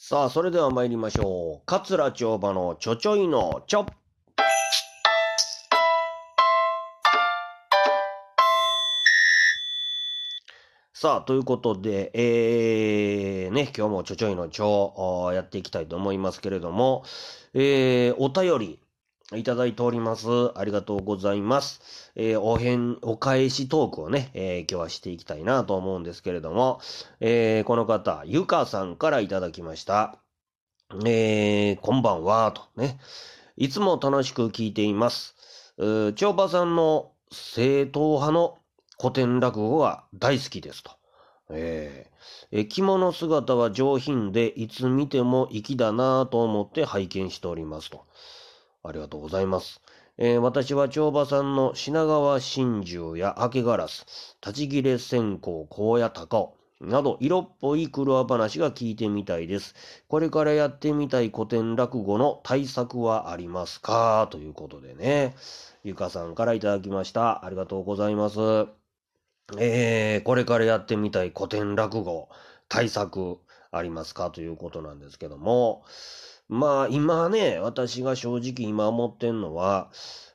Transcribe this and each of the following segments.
さあ、それでは参りましょう。桂町場のちょちょいのちょ。さあ、ということで、えー、ね、今日もちょちょいのちょ、やっていきたいと思いますけれども、えー、お便り、いただいております。ありがとうございます。えー、お返、お返しトークをね、えー、今日はしていきたいなと思うんですけれども、えー、この方、ゆかさんからいただきました。えー、こんばんは、とね。いつも楽しく聞いています。長馬さんの正統派の古典落語が大好きですと。えー、着物姿は上品で、いつ見ても粋だなと思って拝見しておりますと。ありがとうございます。えー、私は長馬さんの品川真珠や明けガラス、立ち切れ線香、荒野高尾、など色っぽい黒話が聞いてみたいです。これからやってみたい古典落語の対策はありますか？ということでね、ゆかさんからいただきました。ありがとうございます。えー、これからやってみたい古典落語、対策ありますか？ということなんですけども、まあ今ね、私が正直今思ってんのは、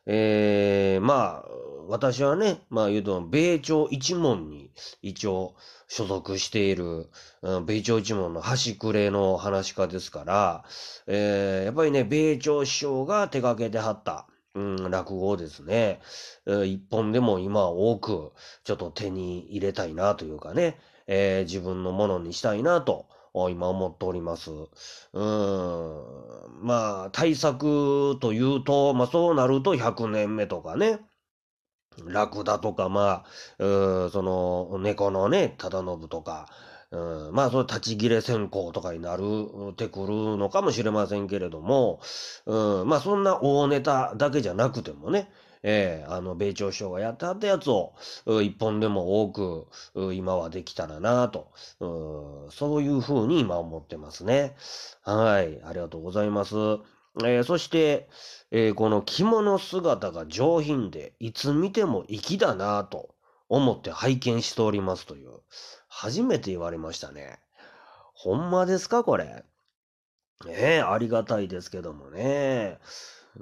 ええー、まあ、私はね、まあ言うと、米朝一門に一応所属している、うん、米朝一門の端くれの話家ですから、えー、やっぱりね、米朝師匠が手掛けてはった、うん、落語をですね、一本でも今多くちょっと手に入れたいなというかね、えー、自分のものにしたいなと今思っております。うん。まあ、対策というと、まあそうなると100年目とかね。ラクダとか、まあ、うその、猫のね、忠信とか、うん、まあ、それ立ち切れ線香とかになる、てくるのかもしれませんけれども、うん、まあ、そんな大ネタだけじゃなくてもね、えー、あの、米朝首相がやってはったやつを、一本でも多く、今はできたらなと、そういうふうに今思ってますね。はい、ありがとうございます。えー、そして、えー、この着物姿が上品で、いつ見ても粋だなと思って拝見しておりますという、初めて言われましたね。ほんまですかこれ。ねえ、ありがたいですけどもね。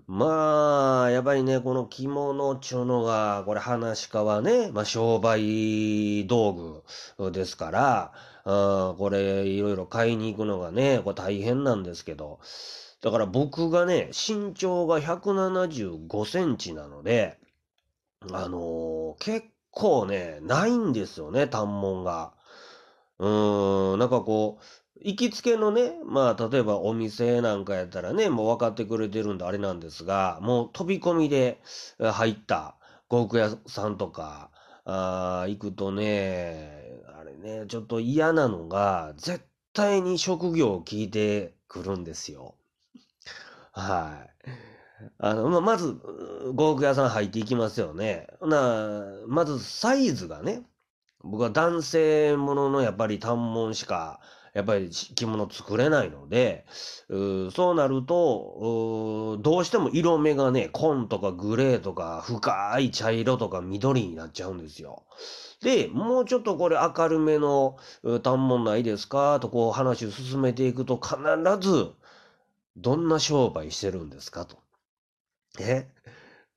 まあ、やっぱりね、この着物っちゅうのが、これ話し家はね、まあ商売道具ですから、あこれいろいろ買いに行くのがね、これ大変なんですけど、だから僕がね、身長が175センチなので、あのー、結構ね、ないんですよね、単門が。うーん、なんかこう、行きつけのね、まあ、例えばお店なんかやったらね、もう分かってくれてるんであれなんですが、もう飛び込みで入った航空屋さんとか、あ行くとね、あれね、ちょっと嫌なのが、絶対に職業を聞いてくるんですよ。はい。あの、ままず、航空屋さん入っていきますよね。な、まずサイズがね、僕は男性もののやっぱり単門しかやっぱり着物作れないので、うそうなると、どうしても色目がね、紺とかグレーとか深い茶色とか緑になっちゃうんですよ。で、もうちょっとこれ明るめの単門ないですか？とこう話を進めていくと必ず、どんな商売してるんですか？と。え？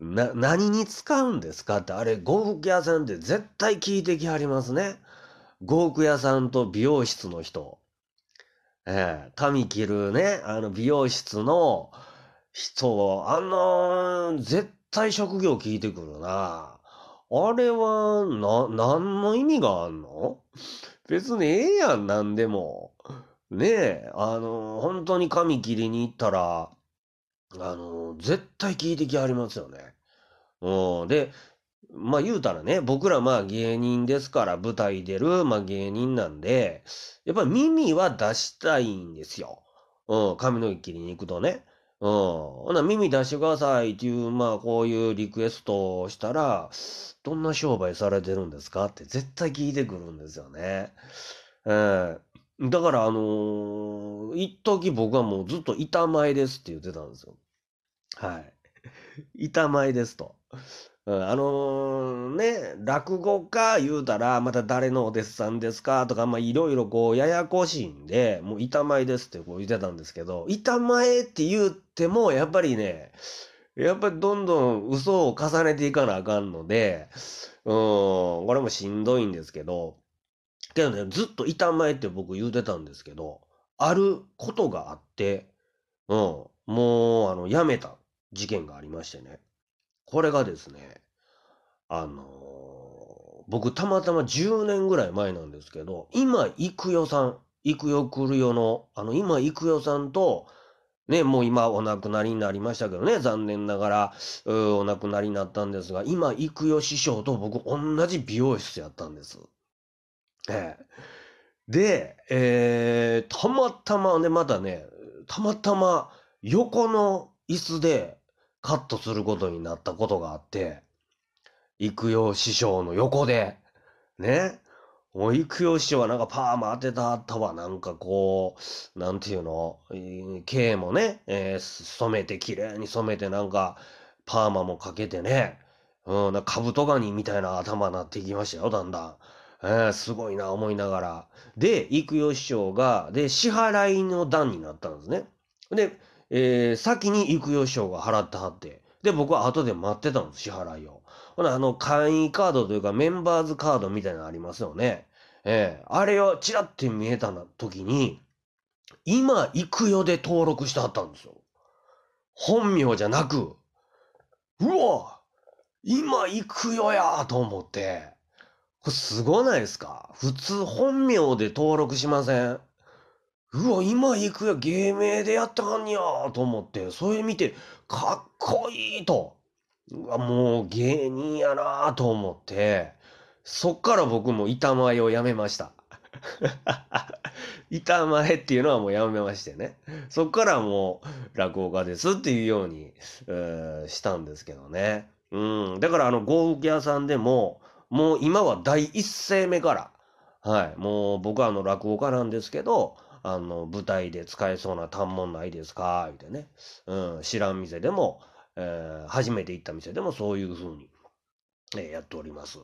な、何に使うんですか？って、あれ、呉服屋さんって絶対聞いてきはりますね。呉服屋さんと美容室の人。ええ髪切るね、あの美容室の人、あの絶対職業聞いてくるな。あれは、な、何の意味があんの？別にええやん、なんでも。ねえ、あの本当に髪切りに行ったら、あの絶対聞いてきはりますよね。うん。で、まあ言うたらね、僕らまあ芸人ですから舞台出る、まあ芸人なんで、やっぱり耳は出したいんですよ。うん、髪の毛切りに行くとね。うん。ほな、耳出してくださいっていう、まあこういうリクエストをしたら、どんな商売されてるんですか？って絶対聞いてくるんですよね。うん。だからあのー、一時僕はもうずっと板前ですって言ってたんですよ。はい。板前ですと。うん、あのー、ね、落語家言うたら、また誰のお弟子さんですか？とか、まあいろいろこう、ややこしいんで、もう板前ですってこう言ってたんですけど、板前って言っても、やっぱりね、やっぱりどんどん嘘を重ねていかなあかんので、うん、これもしんどいんですけど、けどね、ずっと板前って僕言うてたんですけど、あることがあって、うん、もう、あの、辞めた事件がありましてね。これがですね、あのー、僕たまたま10年ぐらい前なんですけど、今、くよさん、くよ来るよの、あの、今、くよさんと、ね、もう今お亡くなりになりましたけどね、残念ながら、お亡くなりになったんですが、今、くよ師匠と僕同じ美容室やったんです。ええ。で、えー、たまたまね、まだね、たまたま横の椅子でカットすることになったことがあって、育養師匠の横で、ね。もう育養師匠はなんかパーマ当てたったわ。なんかこう、なんていうの、毛もね、えー、染めて綺麗に染めてなんか、パーマもかけてね、うん、なんかカブトガニみたいな頭になってきましたよ、だんだん。えー、すごいな、思いながら。で、育養師匠が、で、支払いの段になったんですね。で、えー、先に育養師匠が払ってはって、で、僕は後で待ってたんです、支払いを。ほな、あの、会員カードというか、メンバーズカードみたいなのありますよね。えー、あれをチラって見えた時に、今、行くよで登録してはったんですよ。本名じゃなく、うわ今行くよやと思って、これすごないですか？普通本名で登録しません？うわ、今行くよ、芸名でやったはんにやと思って、それ見て、かっこいいと。うわ、もう芸人やなと思って、そっから僕も板前をやめました。板前っていうのはもうやめましてね。そっからもう落語家ですっていうように、え、したんですけどね。うん。だからあの、呉服屋さんでも、もう今は第一声目から、はい。もう僕はあの落語家なんですけど、あの、舞台で使えそうな単文ないですか？みたいなね。うん、知らん店でも、えー、初めて行った店でもそういうふうに、えー、やっております。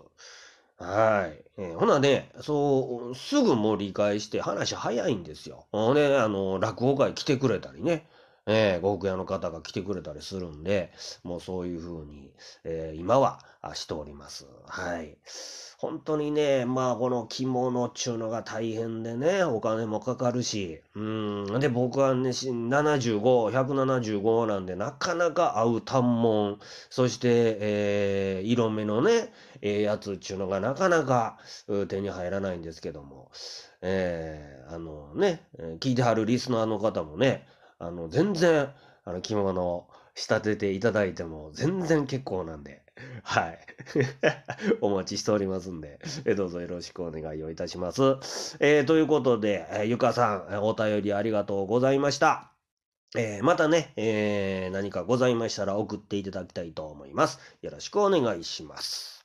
はい。えー、ほなね、そう、すぐ盛り返して話早いんですよ。ほんで、あの、落語会来てくれたりね。えー、呉服屋の方が来てくれたりするんで、もうそういう風に、えー、今はしております。はい。本当にね、まあこの着物っちゅうのが大変でね、お金もかかるし、うん。で、僕はね、75、175なんで、なかなか合う単門、そして、えー、色目のね、えー、やつっちゅうのがなかなか手に入らないんですけども、えー、あのね、聞いてはるリスナーの方もね、あの、全然、あの、着物を仕立てていただいても全然結構なんで、はい。お待ちしておりますんで、えどうぞよろしくお願いをいたします。えー、ということで、え、ゆかさん、お便りありがとうございました。えー、またね、えー、何かございましたら送っていただきたいと思います。よろしくお願いします。